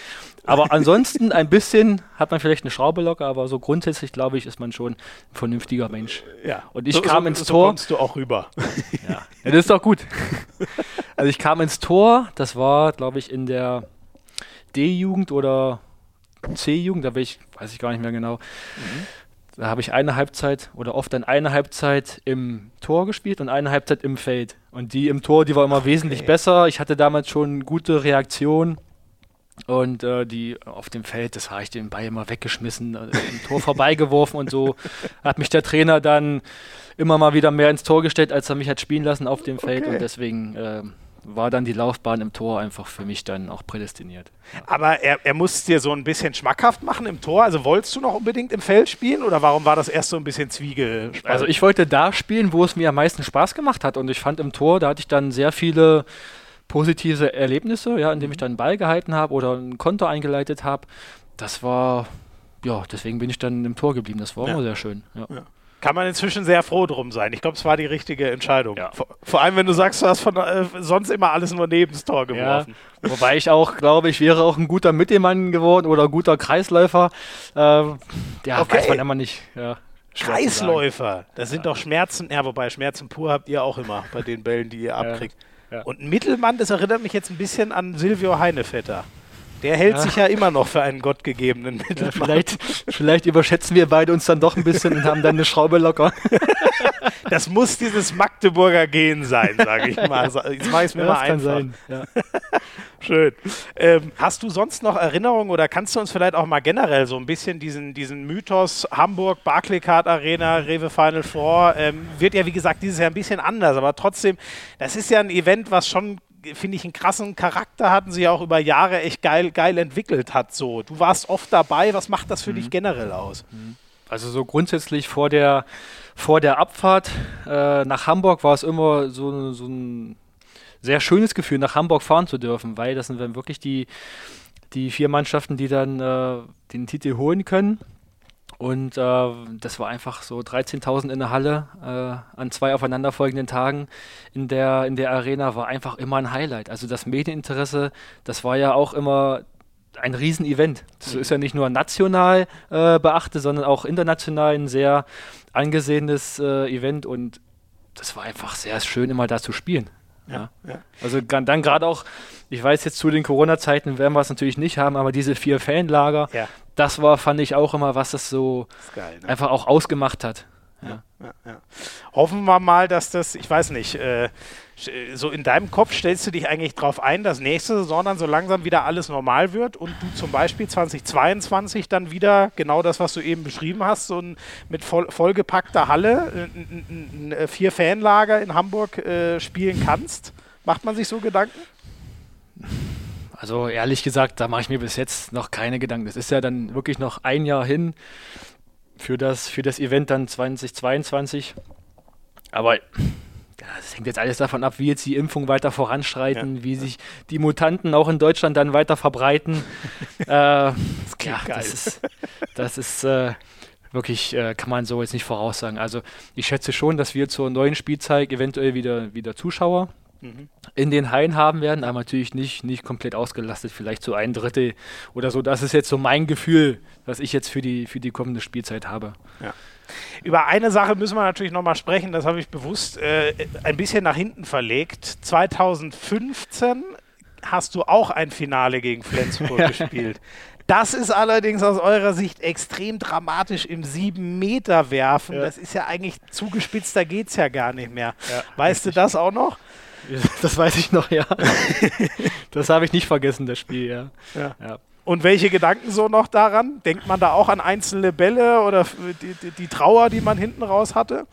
Aber ansonsten ein bisschen hat man vielleicht eine Schraube locker, aber so grundsätzlich glaube ich, ist man schon ein vernünftiger Mensch. Ja. Und ich so, kam so, ins so Tor. kommst du auch rüber. Ja. <laughs> ja, das ist doch gut. Also ich kam ins Tor, das war, glaube ich, in der D-Jugend oder C-Jugend, da bin ich, weiß ich gar nicht mehr genau. Mhm. Da habe ich eine Halbzeit oder oft dann eine Halbzeit im Tor gespielt und eine Halbzeit im Feld. Und die im Tor, die war immer okay. wesentlich besser. Ich hatte damals schon gute Reaktionen und äh, die auf dem Feld, das habe ich den Ball immer weggeschmissen, äh, im Tor vorbeigeworfen und so <laughs> hat mich der Trainer dann immer mal wieder mehr ins Tor gestellt, als er mich hat spielen lassen auf dem Feld. Okay. Und deswegen äh, war dann die Laufbahn im Tor einfach für mich dann auch prädestiniert. Ja. Aber er, er muss dir so ein bisschen schmackhaft machen im Tor. Also wolltest du noch unbedingt im Feld spielen oder warum war das erst so ein bisschen Zwiege? Also ich wollte da spielen, wo es mir am meisten Spaß gemacht hat. Und ich fand im Tor, da hatte ich dann sehr viele positive Erlebnisse, ja, indem ich mhm. dann einen Ball gehalten habe oder ein Konto eingeleitet habe. Das war, ja, deswegen bin ich dann im Tor geblieben. Das war ja. immer sehr schön. Ja. Ja. Kann man inzwischen sehr froh drum sein. Ich glaube, es war die richtige Entscheidung. Vor, vor, allem, wenn du sagst, du hast von, äh, sonst immer alles nur neben das Tor geworfen. Wobei ich auch glaube, ich wäre auch ein guter Mittelmann geworden oder ein guter Kreisläufer. Ähm, ja, okay. weiß man immer nicht. Kreisläufer, das sind doch Schmerzen. Ja, wobei Schmerzen pur habt ihr auch immer bei den Bällen, die ihr abkriegt. Ja. Und Mittelmann, das erinnert mich jetzt ein bisschen an Silvio Heinevetter. Der hält ja. sich ja immer noch für einen gottgegebenen Mittelmann. Ja, vielleicht, vielleicht überschätzen wir beide uns dann doch ein bisschen und haben dann eine Schraube locker. <laughs> Das muss dieses Magdeburger Gehen sein, sage ich mal. Jetzt mache ich es mir ja, mal einfach. Kann sein. Ja. <laughs> Schön. Ähm, hast du sonst noch Erinnerungen oder kannst du uns vielleicht auch mal generell so ein bisschen diesen, diesen Mythos Hamburg, Barclaycard Arena, Rewe Final Four, ähm, wird ja wie gesagt dieses Jahr ein bisschen anders, aber trotzdem, das ist ja ein Event, was schon finde ich, einen krassen Charakter hatten sie auch über Jahre echt geil, geil entwickelt hat. So, du warst oft dabei. Was macht das für mhm. dich generell aus? Mhm. Also so grundsätzlich vor der vor der Abfahrt äh, nach Hamburg war es immer so, so ein sehr schönes Gefühl, nach Hamburg fahren zu dürfen, weil das sind dann wirklich die, die vier Mannschaften, die dann äh, den Titel holen können. Und äh, das war einfach so 13.000 in der Halle äh, an zwei aufeinanderfolgenden Tagen in der, in der Arena war einfach immer ein Highlight. Also das Medieninteresse, das war ja auch immer ein Riesenevent. Das ist ja nicht nur national äh, beachtet, sondern auch international ein sehr angesehenes äh, Event und das war einfach sehr schön, immer da zu spielen. Ja, ja. Also dann gerade auch, ich weiß jetzt zu den Corona-Zeiten werden wir es natürlich nicht haben, aber diese vier Fanlager, ja. das war, fand ich auch immer, was das so das geil, ne? einfach auch ausgemacht hat. Ja. Hoffen wir mal, dass das, ich weiß nicht, äh, so in deinem Kopf stellst du dich eigentlich darauf ein, dass nächste Saison dann so langsam wieder alles normal wird und du zum Beispiel 2022 dann wieder genau das, was du eben beschrieben hast, so ein, mit voll, vollgepackter Halle, ein, ein, ein äh, vier Fanlager in Hamburg äh, spielen kannst? Macht man sich so Gedanken? Also ehrlich gesagt, da mache ich mir bis jetzt noch keine Gedanken. Das ist ja dann wirklich noch ein Jahr hin für das, für das Event dann 2022. Aber das hängt jetzt alles davon ab, wie jetzt die Impfungen weiter voranschreiten, ja. wie sich die Mutanten auch in Deutschland dann weiter verbreiten. <laughs> äh, das ja, geil. das ist, das ist äh, wirklich, äh, kann man so jetzt nicht voraussagen. Also ich schätze schon, dass wir zur neuen Spielzeit eventuell wieder, wieder Zuschauer mhm. in den Hallen haben werden, aber natürlich nicht, nicht komplett ausgelastet, vielleicht so ein Drittel oder so. Das ist jetzt so mein Gefühl, was ich jetzt für die, für die kommende Spielzeit habe. Ja. Über eine Sache müssen wir natürlich nochmal sprechen, das habe ich bewusst äh, ein bisschen nach hinten verlegt. 2015 hast du auch ein Finale gegen Flensburg <laughs> gespielt. Das ist allerdings aus eurer Sicht extrem dramatisch im 7-Meter-Werfen. Ja. Das ist ja eigentlich zugespitzt, da geht es ja gar nicht mehr. Ja, weißt richtig. du das auch noch? Das weiß ich noch, ja. <laughs> das habe ich nicht vergessen, das Spiel, ja. ja. Und welche Gedanken so noch daran? Denkt man da auch an einzelne Bälle oder die, die, die Trauer, die man hinten raus hatte?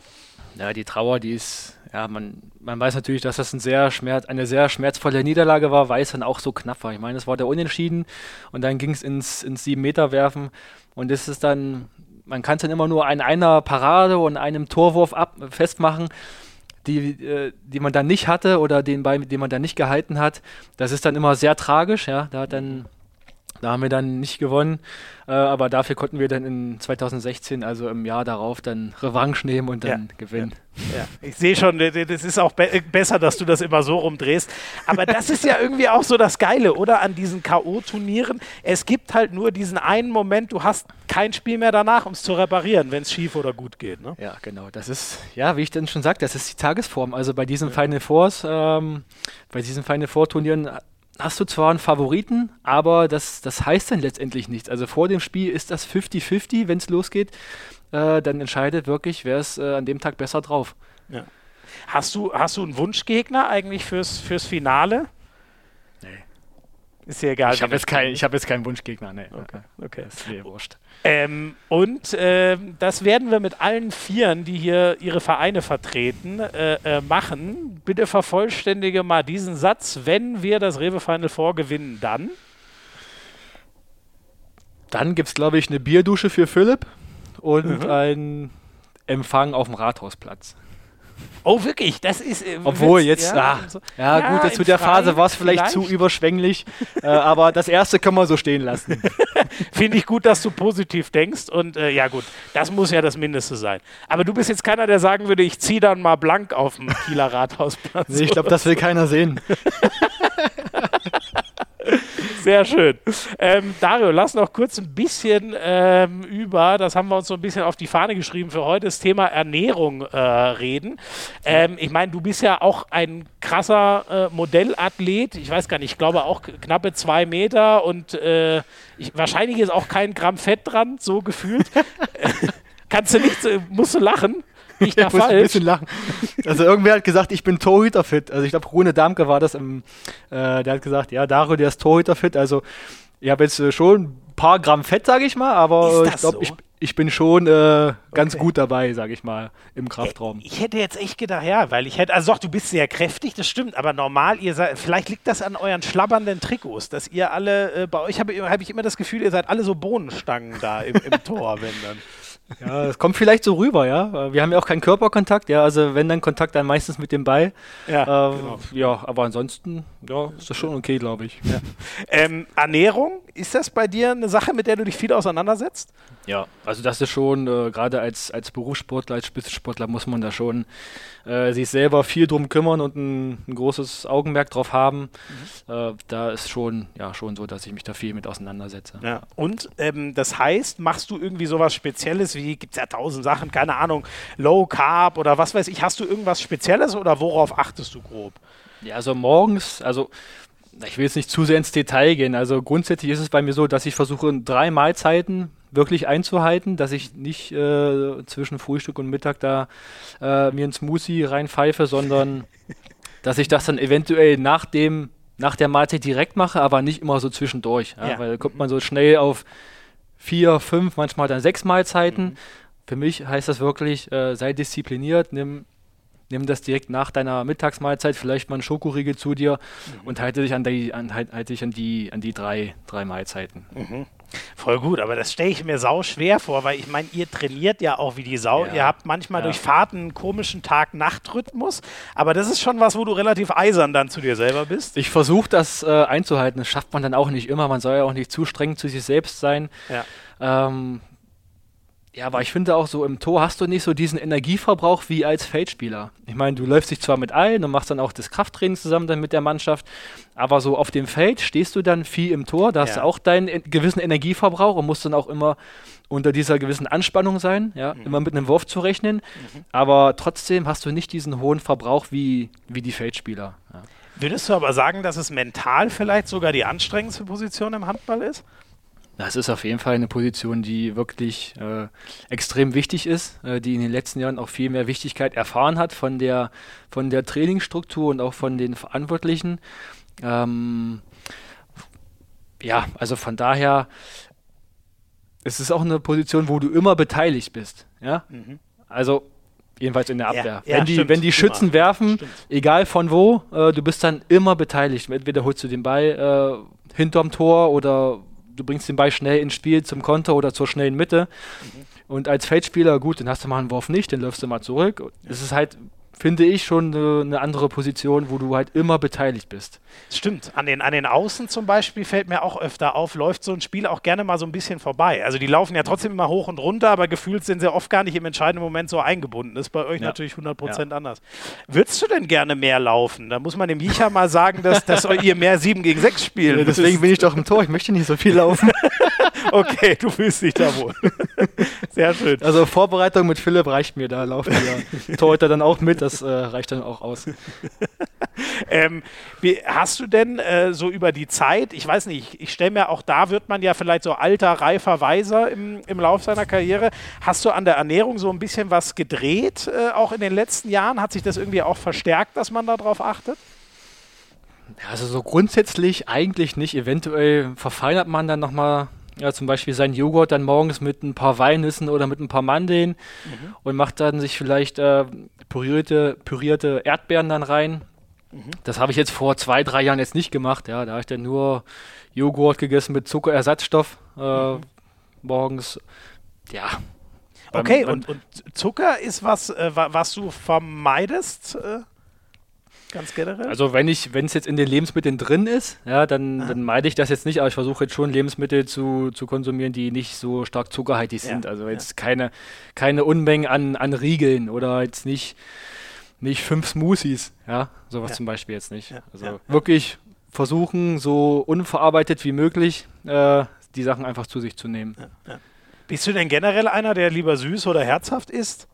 Ja, die Trauer, die ist, ja, man, man weiß natürlich, dass das ein sehr schmerz, eine sehr schmerzvolle Niederlage war, weil es dann auch so knapp war. Ich meine, es war der Unentschieden und dann ging es ins, ins Sieben-Meter-Werfen und das ist dann, man kann es dann immer nur an einer Parade und einem Torwurf ab, festmachen, die, äh, die man dann nicht hatte oder den, bei, den man dann nicht gehalten hat. Das ist dann immer sehr tragisch, ja. Da hat dann da haben wir dann nicht gewonnen, äh, aber dafür konnten wir dann in 2016, also im Jahr darauf, dann Revanche nehmen und dann ja, gewinnen. Ja, ja. Ich sehe schon, das ist auch be besser, dass du das immer so rumdrehst. Aber das ist ja irgendwie auch so das Geile, oder? An diesen K.O.-Turnieren. Es gibt halt nur diesen einen Moment, du hast kein Spiel mehr danach, um es zu reparieren, wenn es schief oder gut geht. Ne? Ja, genau. Das ist, ja, wie ich dann schon sagte, das ist die Tagesform. Also bei diesen Final Fours, ähm, bei diesen Final Four-Turnieren hast du zwar einen Favoriten, aber das, das heißt dann letztendlich nichts. Also vor dem Spiel ist das 50-50, wenn es losgeht. Äh, dann entscheidet wirklich, wer ist äh, an dem Tag besser drauf. Ja. Hast, du, hast du einen Wunschgegner eigentlich fürs, fürs Finale? Ist dir egal. Ich habe jetzt, kein, hab jetzt keinen Wunschgegner. Nee. Okay. okay. Das ist mir wurscht. Ähm, und äh, das werden wir mit allen Vieren, die hier ihre Vereine vertreten, äh, äh, machen. Bitte vervollständige mal diesen Satz. Wenn wir das Rewe Final Four gewinnen, dann? Dann gibt es, glaube ich, eine Bierdusche für Philipp und mhm. ein Empfang auf dem Rathausplatz. Oh, wirklich? Das ist. Äh, Obwohl, jetzt. Ja, ah, so. ja, ja, gut, zu der Phase war es vielleicht, vielleicht, zu überschwänglich. äh, aber das erste können wir so stehen lassen. <laughs> <laughs> Finde ich gut, dass du positiv denkst. Und äh, ja, gut, das muss ja das Mindeste sein. Aber du bist jetzt keiner, der sagen würde, ich ziehe dann mal blank auf dem Kieler Rathausplatz. Nee, ich glaube, das will keiner sehen. <laughs> Sehr schön. Ähm, Dario, lass noch kurz ein bisschen ähm, über, das haben wir uns so ein bisschen auf die Fahne geschrieben für heute, das Thema Ernährung äh, reden. Ähm, ich meine, du bist ja auch ein krasser äh, Modellathlet. Ich weiß gar nicht, ich glaube auch knappe zwei Meter und äh, ich, wahrscheinlich ist auch kein Gramm Fett dran, so gefühlt. <laughs> Kannst du nicht, musst du lachen? Ich da falsch? ein bisschen lachen. Also irgendwer hat gesagt, ich bin Torhüterfit. Also ich glaube, Rune Damke war das im, äh, der hat gesagt, ja, Dario, der ist Torhüterfit. Also ich habe jetzt äh, schon ein paar Gramm Fett, sage ich mal, aber ich glaube, so? ich, ich bin schon äh, ganz okay. gut dabei, sage ich mal, im Kraftraum. Ich hätte jetzt echt gedacht, ja, weil ich hätte, also doch, du bist sehr kräftig, das stimmt, aber normal, ihr seid, vielleicht liegt das an euren schlabbernden Trikots, dass ihr alle, äh, bei euch habe hab ich immer das Gefühl, ihr seid alle so Bohnenstangen da im, im Tor, wenn dann. Ja, es kommt vielleicht so rüber, ja. Wir haben ja auch keinen Körperkontakt, ja. Also wenn dann Kontakt, dann meistens mit dem Ball. Ja, ähm, genau. ja aber ansonsten, ja, ist das schon okay, glaube ich. Ja. Ähm, Ernährung, ist das bei dir eine Sache, mit der du dich viel auseinandersetzt? Ja, also das ist schon, äh, gerade als, als Berufssportler, als Spitzensportler muss man da schon äh, sich selber viel drum kümmern und ein, ein großes Augenmerk drauf haben. Mhm. Äh, da ist schon, ja, schon so, dass ich mich da viel mit auseinandersetze. Ja. Und ähm, das heißt, machst du irgendwie sowas Spezielles wie, gibt es ja tausend Sachen, keine Ahnung, Low Carb oder was weiß ich, hast du irgendwas Spezielles oder worauf achtest du grob? Ja, also morgens, also ich will jetzt nicht zu sehr ins Detail gehen. Also grundsätzlich ist es bei mir so, dass ich versuche, drei Mahlzeiten wirklich einzuhalten, dass ich nicht äh, zwischen Frühstück und Mittag da äh, mir ein Smoothie reinpfeife, sondern <laughs> dass ich das dann eventuell nach dem nach der Mahlzeit direkt mache, aber nicht immer so zwischendurch. Ja, ja. Weil da kommt man so schnell auf vier, fünf, manchmal dann sechs Mahlzeiten. Mhm. Für mich heißt das wirklich, äh, sei diszipliniert, nimm nimm das direkt nach deiner Mittagsmahlzeit, vielleicht mal einen Schokoriegel zu dir mhm. und halte dich an die, an, halt, halte dich an die, an die drei, drei Mahlzeiten. Mhm. Voll gut, aber das stelle ich mir sau schwer vor, weil ich meine, ihr trainiert ja auch wie die Sau. Ja. Ihr habt manchmal ja. durch Fahrten einen komischen Tag-Nacht-Rhythmus, aber das ist schon was, wo du relativ eisern dann zu dir selber bist. Ich versuche das äh, einzuhalten. Das schafft man dann auch nicht immer. Man soll ja auch nicht zu streng zu sich selbst sein. Ja. Ähm, ja, aber ich finde auch so im Tor hast du nicht so diesen Energieverbrauch wie als Feldspieler. Ich meine, du läufst dich zwar mit ein und machst dann auch das Krafttraining zusammen dann mit der Mannschaft, aber so auf dem Feld stehst du dann viel im Tor, da hast du auch deinen gewissen Energieverbrauch und musst dann auch immer unter dieser gewissen Anspannung sein, ja, mhm. immer mit einem Wurf zu rechnen, mhm. aber trotzdem hast du nicht diesen hohen Verbrauch wie, wie die Feldspieler. Ja. Würdest du aber sagen, dass es mental vielleicht sogar die anstrengendste Position im Handball ist? Das ist auf jeden Fall eine Position, die wirklich äh, extrem wichtig ist, äh, die in den letzten Jahren auch viel mehr Wichtigkeit erfahren hat von der, von der Trainingsstruktur und auch von den Verantwortlichen. Ähm, ja, also von daher es ist auch eine Position, wo du immer beteiligt bist. Ja? Mhm. Also Jedenfalls in der Abwehr. Ja, wenn, die, stimmt, wenn die Schützen immer. werfen, stimmt. egal von wo, äh, du bist dann immer beteiligt. Entweder holst du den Ball äh, hinterm Tor oder du bringst den Ball schnell ins Spiel zum Konter oder zur schnellen Mitte. Mhm. Und als Feldspieler, gut, dann hast du mal einen Wurf nicht, dann läufst du mal zurück. Es ist halt finde ich, schon eine, eine, andere Position, wo du halt immer beteiligt bist. Stimmt. An den, an den Außen zum Beispiel fällt mir auch öfter auf, läuft so ein Spiel auch gerne mal so ein bisschen vorbei. Also die laufen ja trotzdem immer hoch und runter, aber gefühlt sind sie oft gar nicht im entscheidenden Moment so eingebunden. Das ist bei euch ja. natürlich 100% ja. anders. Würdest du denn gerne mehr laufen? Da muss man dem Jicha mal sagen, dass, <laughs> dass ihr mehr 7 gegen 6 spielt. Ja, deswegen bin ich doch im Tor. Ich möchte nicht so viel laufen. <laughs> okay, du fühlst dich da wohl. <laughs> Sehr schön. Also Vorbereitung mit Philipp reicht mir. Da laufen wir Torhüter dann auch mit. Das äh, reicht dann auch aus. <laughs> ähm, wie, hast du denn äh, so über die Zeit, ich weiß nicht, ich, ich stelle mir auch da, wird man ja vielleicht so alter, reifer Weiser im, im Lauf seiner Karriere. Hast du an der Ernährung so ein bisschen was gedreht, äh, auch in den letzten Jahren? Hat sich das irgendwie auch verstärkt, dass man darauf achtet? Also so grundsätzlich eigentlich nicht. Eventuell verfeinert man dann nochmal ja, zum Beispiel seinen Joghurt dann morgens mit ein paar Walnüssen oder mit ein paar Mandeln mhm. und macht dann sich vielleicht äh, pürierte, pürierte Erdbeeren dann rein. Mhm. Das habe ich jetzt vor zwei, drei Jahren jetzt nicht gemacht. Ja, da habe ich dann nur Joghurt gegessen mit Zuckerersatzstoff äh, mhm. morgens. Ja. Okay, und, und Zucker ist was, äh, was du vermeidest? Äh? Ganz generell? Also wenn ich, wenn es jetzt in den Lebensmitteln drin ist, ja, dann, ah. dann meide ich das jetzt nicht, aber ich versuche jetzt schon Lebensmittel zu, zu konsumieren, die nicht so stark zuckerhaltig sind. Ja. Also jetzt ja. keine, keine Unmengen an, an Riegeln oder jetzt nicht, nicht fünf Smoothies, ja, sowas ja. zum Beispiel jetzt nicht. Also wirklich versuchen, so unverarbeitet wie möglich äh, die Sachen einfach zu sich zu nehmen. Bist du denn generell einer, der lieber süß oder herzhaft isst?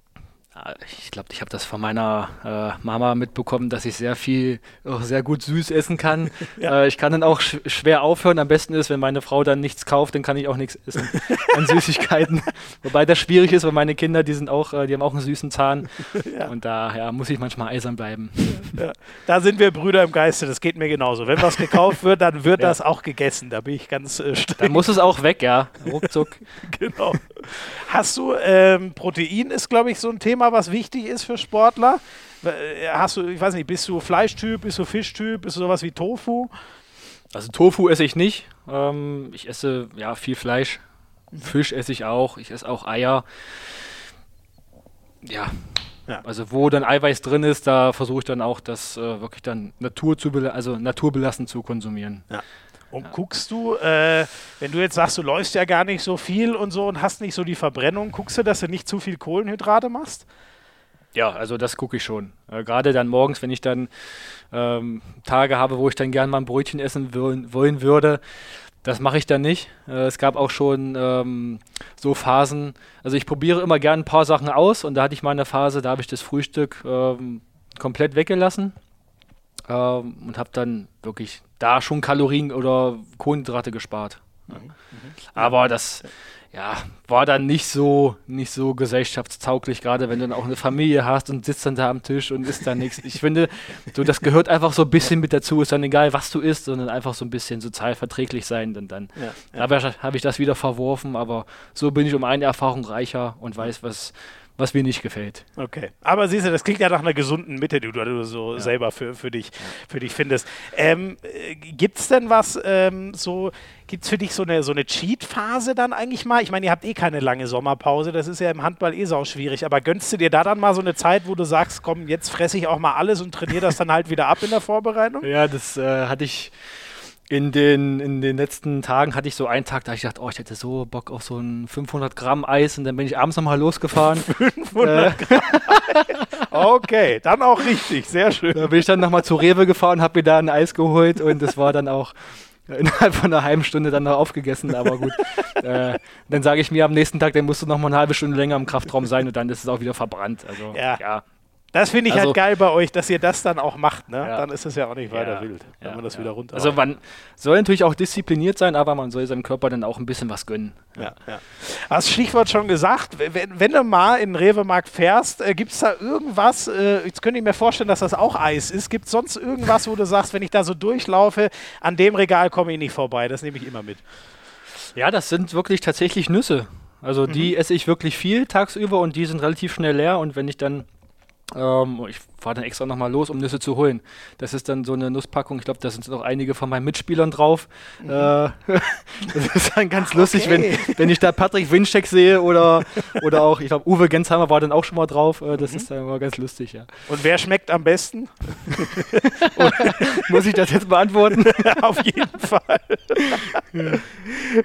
Ich glaube, ich habe das von meiner äh, Mama mitbekommen, dass ich sehr viel, auch sehr gut süß essen kann. <laughs> Ja. Äh, ich kann dann auch sch schwer aufhören. Am besten ist, wenn meine Frau dann nichts kauft, dann kann ich auch nichts essen <laughs> an Süßigkeiten. Wobei das schwierig ist, weil meine Kinder, die sind auch, äh, die haben auch einen süßen Zahn. <laughs> Ja. Und da ja, muss ich manchmal eisern bleiben. Da sind wir Brüder im Geiste, das geht mir genauso. Wenn was gekauft wird, dann wird das auch gegessen. Da bin ich ganz äh, streng. Dann muss es auch weg, ja. Ruckzuck. genau. Hast du, ähm, Protein ist, glaube ich, so ein Thema, was wichtig ist für Sportler. Äh, hast du, ich weiß nicht, bist du Fleischtyp, bist du Fischtyp, bist du sowas wie Tofu? Also Tofu esse ich nicht. Ähm, ich esse ja viel Fleisch. Mhm. Fisch esse ich auch. Ich esse auch Eier. Ja. ja. Also wo dann Eiweiß drin ist, da versuche ich dann auch, das äh, wirklich dann Natur zu also naturbelassen zu konsumieren. Ja. Und ja. guckst du, äh, wenn du jetzt sagst, du läufst ja gar nicht so viel und so und hast nicht so die Verbrennung, guckst du, dass du nicht zu viel Kohlenhydrate machst? Ja, also das gucke ich schon. Äh, Gerade dann morgens, wenn ich dann ähm, Tage habe, wo ich dann gerne mal ein Brötchen essen wollen, würde, das mache ich dann nicht. Äh, es gab auch schon ähm, so Phasen. Also ich probiere immer gerne ein paar Sachen aus und da hatte ich mal eine Phase, da habe ich das Frühstück ähm, komplett weggelassen ähm, und habe dann wirklich da schon Kalorien oder Kohlenhydrate gespart. Mhm. Mhm. Aber das ja, war dann nicht so, nicht so gesellschaftstauglich, gerade wenn du dann auch eine Familie hast und sitzt dann da am Tisch und isst dann nichts. Ich finde, so, das gehört einfach so ein bisschen mit dazu. Ist dann egal, was du isst, sondern einfach so ein bisschen sozial verträglich sein. Und dann ja, ja. habe ich das wieder verworfen, aber so bin ich um eine Erfahrung reicher und weiß, was, was mir nicht gefällt. Okay. Aber siehst du, das klingt ja nach einer gesunden Mitte, die du so ja. selber für, für, dich, für dich findest. Ähm, äh, gibt es denn was ähm, so, gibt es für dich so eine, so eine Cheat-Phase dann eigentlich mal? Ich meine, ihr habt eh keine lange Sommerpause, das ist ja im Handball eh sau schwierig, aber gönnst du dir da dann mal so eine Zeit, wo du sagst, komm, jetzt fresse ich auch mal alles und trainiere das dann halt wieder ab in der Vorbereitung? Ja, das äh, hatte ich in den, in den letzten Tagen hatte ich so einen Tag, da ich dachte, oh, ich hätte so Bock auf so ein 500 Gramm Eis und dann bin ich abends nochmal losgefahren. <laughs> 500 äh, Gramm <laughs> Okay, dann auch richtig, sehr schön. Da bin ich dann nochmal zu Rewe gefahren, habe mir da ein Eis geholt und das war dann auch <laughs> innerhalb von einer halben Stunde dann noch aufgegessen, aber gut. äh, dann sage ich mir am nächsten Tag, dann musst du noch mal eine halbe Stunde länger im Kraftraum sein und dann ist es auch wieder verbrannt. Also ja, ja das finde ich halt also, halt geil bei euch, dass ihr das dann auch macht. Ne? Ja. Dann ist es ja auch nicht weiter ja, wild, wenn ja, man das wieder runter. Also man soll natürlich auch diszipliniert sein, aber man soll seinem Körper dann auch ein bisschen was gönnen. Ja, ja. Hast Stichwort schon gesagt, wenn, wenn du mal in den Rewe-Markt fährst, äh, gibt es da irgendwas, äh, jetzt könnte ich mir vorstellen, dass das auch Eis ist, gibt es sonst irgendwas, wo du sagst, wenn ich da so durchlaufe, an dem Regal komme ich nicht vorbei, das nehme ich immer mit. Ja, das sind wirklich tatsächlich Nüsse. Also mhm. die esse ich wirklich viel tagsüber und die sind relativ schnell leer und wenn ich dann ähm, ich fahre dann extra nochmal los, um Nüsse zu holen. Das ist dann so eine Nusspackung. Ich glaube, da sind noch einige von meinen Mitspielern drauf. Mhm. Äh, <laughs> das ist dann ganz lustig, okay. wenn, wenn ich da Patrick Winczek sehe oder, oder auch, ich glaube, Uwe Gensheimer war dann auch schon mal drauf. Äh, das mhm. ist dann immer ganz lustig, ja. Und wer schmeckt am besten? <laughs> Muss ich das jetzt beantworten? <laughs> Auf jeden Fall.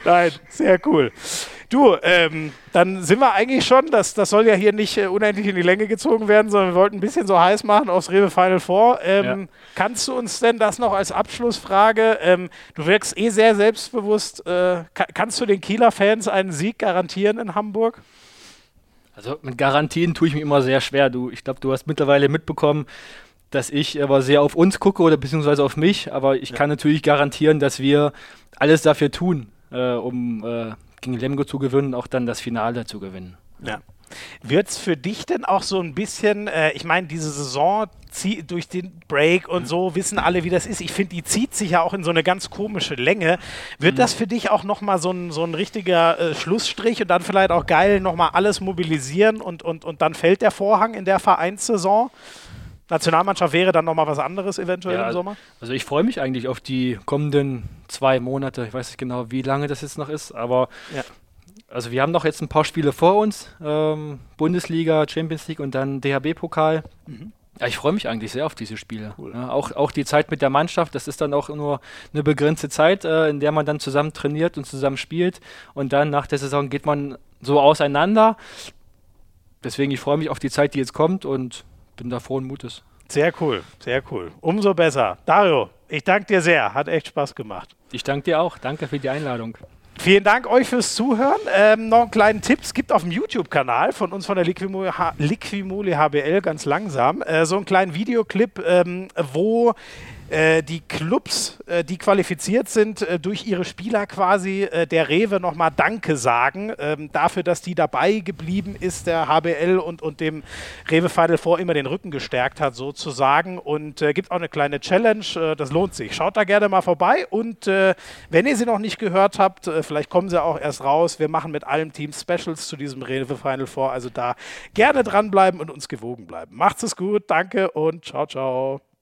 Nein, sehr cool. Du, ähm, dann sind wir eigentlich schon, das, das soll ja hier nicht äh, unendlich in die Länge gezogen werden, sondern wir wollten ein bisschen so heiß machen aufs Rewe Final Four. Ähm, ja. Kannst du uns denn das noch als Abschlussfrage, ähm, du wirkst eh sehr selbstbewusst, äh, kannst du den Kieler Fans einen Sieg garantieren in Hamburg? Also mit Garantien tue ich mich immer sehr schwer. Du, ich glaube, du hast mittlerweile mitbekommen, dass ich aber sehr auf uns gucke oder beziehungsweise auf mich, aber ich ja. kann natürlich garantieren, dass wir alles dafür tun, äh, um äh, gegen Lemgo zu gewinnen, auch dann das Finale zu gewinnen. Ja. Wird es für dich denn auch so ein bisschen, äh, ich meine, diese Saison durch den Break und so wissen alle, wie das ist. Ich finde, die zieht sich ja auch in so eine ganz komische Länge. Wird mhm. das für dich auch nochmal so ein, so ein richtiger äh, Schlussstrich und dann vielleicht auch geil nochmal alles mobilisieren und, und, und dann fällt der Vorhang in der Vereinssaison? Nationalmannschaft wäre dann nochmal was anderes eventuell ja, im Sommer? Also ich freue mich eigentlich auf die kommenden zwei Monate. Ich weiß nicht genau, wie lange das jetzt noch ist, aber ja. also wir haben noch jetzt ein paar Spiele vor uns. Ähm, Bundesliga, Champions League und dann DHB-Pokal. Mhm. Ja, ich freue mich eigentlich sehr auf diese Spiele. Cool. Ja, auch, auch die Zeit mit der Mannschaft, das ist dann auch nur eine begrenzte Zeit, äh, in der man dann zusammen trainiert und zusammen spielt. Und dann nach der Saison geht man so auseinander. Deswegen, ich freue mich auf die Zeit, die jetzt kommt und bin da frohen Mutes. Sehr cool, sehr cool. Umso besser. Dario, ich danke dir sehr. Hat echt Spaß gemacht. Ich danke dir auch. Danke für die Einladung. Vielen Dank euch fürs Zuhören. Ähm, noch einen kleinen Tipp: Es gibt auf dem YouTube-Kanal von uns von der Liquimole, Liquimole HBL ganz langsam äh, so einen kleinen Videoclip, ähm, wo die Clubs, äh, die qualifiziert sind, äh, durch ihre Spieler quasi äh, der Rewe nochmal Danke sagen ähm, dafür, dass die dabei geblieben ist, der HBL und, und dem Rewe Final Four immer den Rücken gestärkt hat sozusagen und äh, gibt auch eine kleine Challenge, äh, das lohnt sich. Schaut da gerne mal vorbei und wenn ihr sie noch nicht gehört habt, vielleicht kommen sie auch erst raus. Wir machen mit allen Teams Specials zu diesem Rewe Final Four, also da gerne dranbleiben und uns gewogen bleiben. Macht's es gut, danke und ciao, ciao.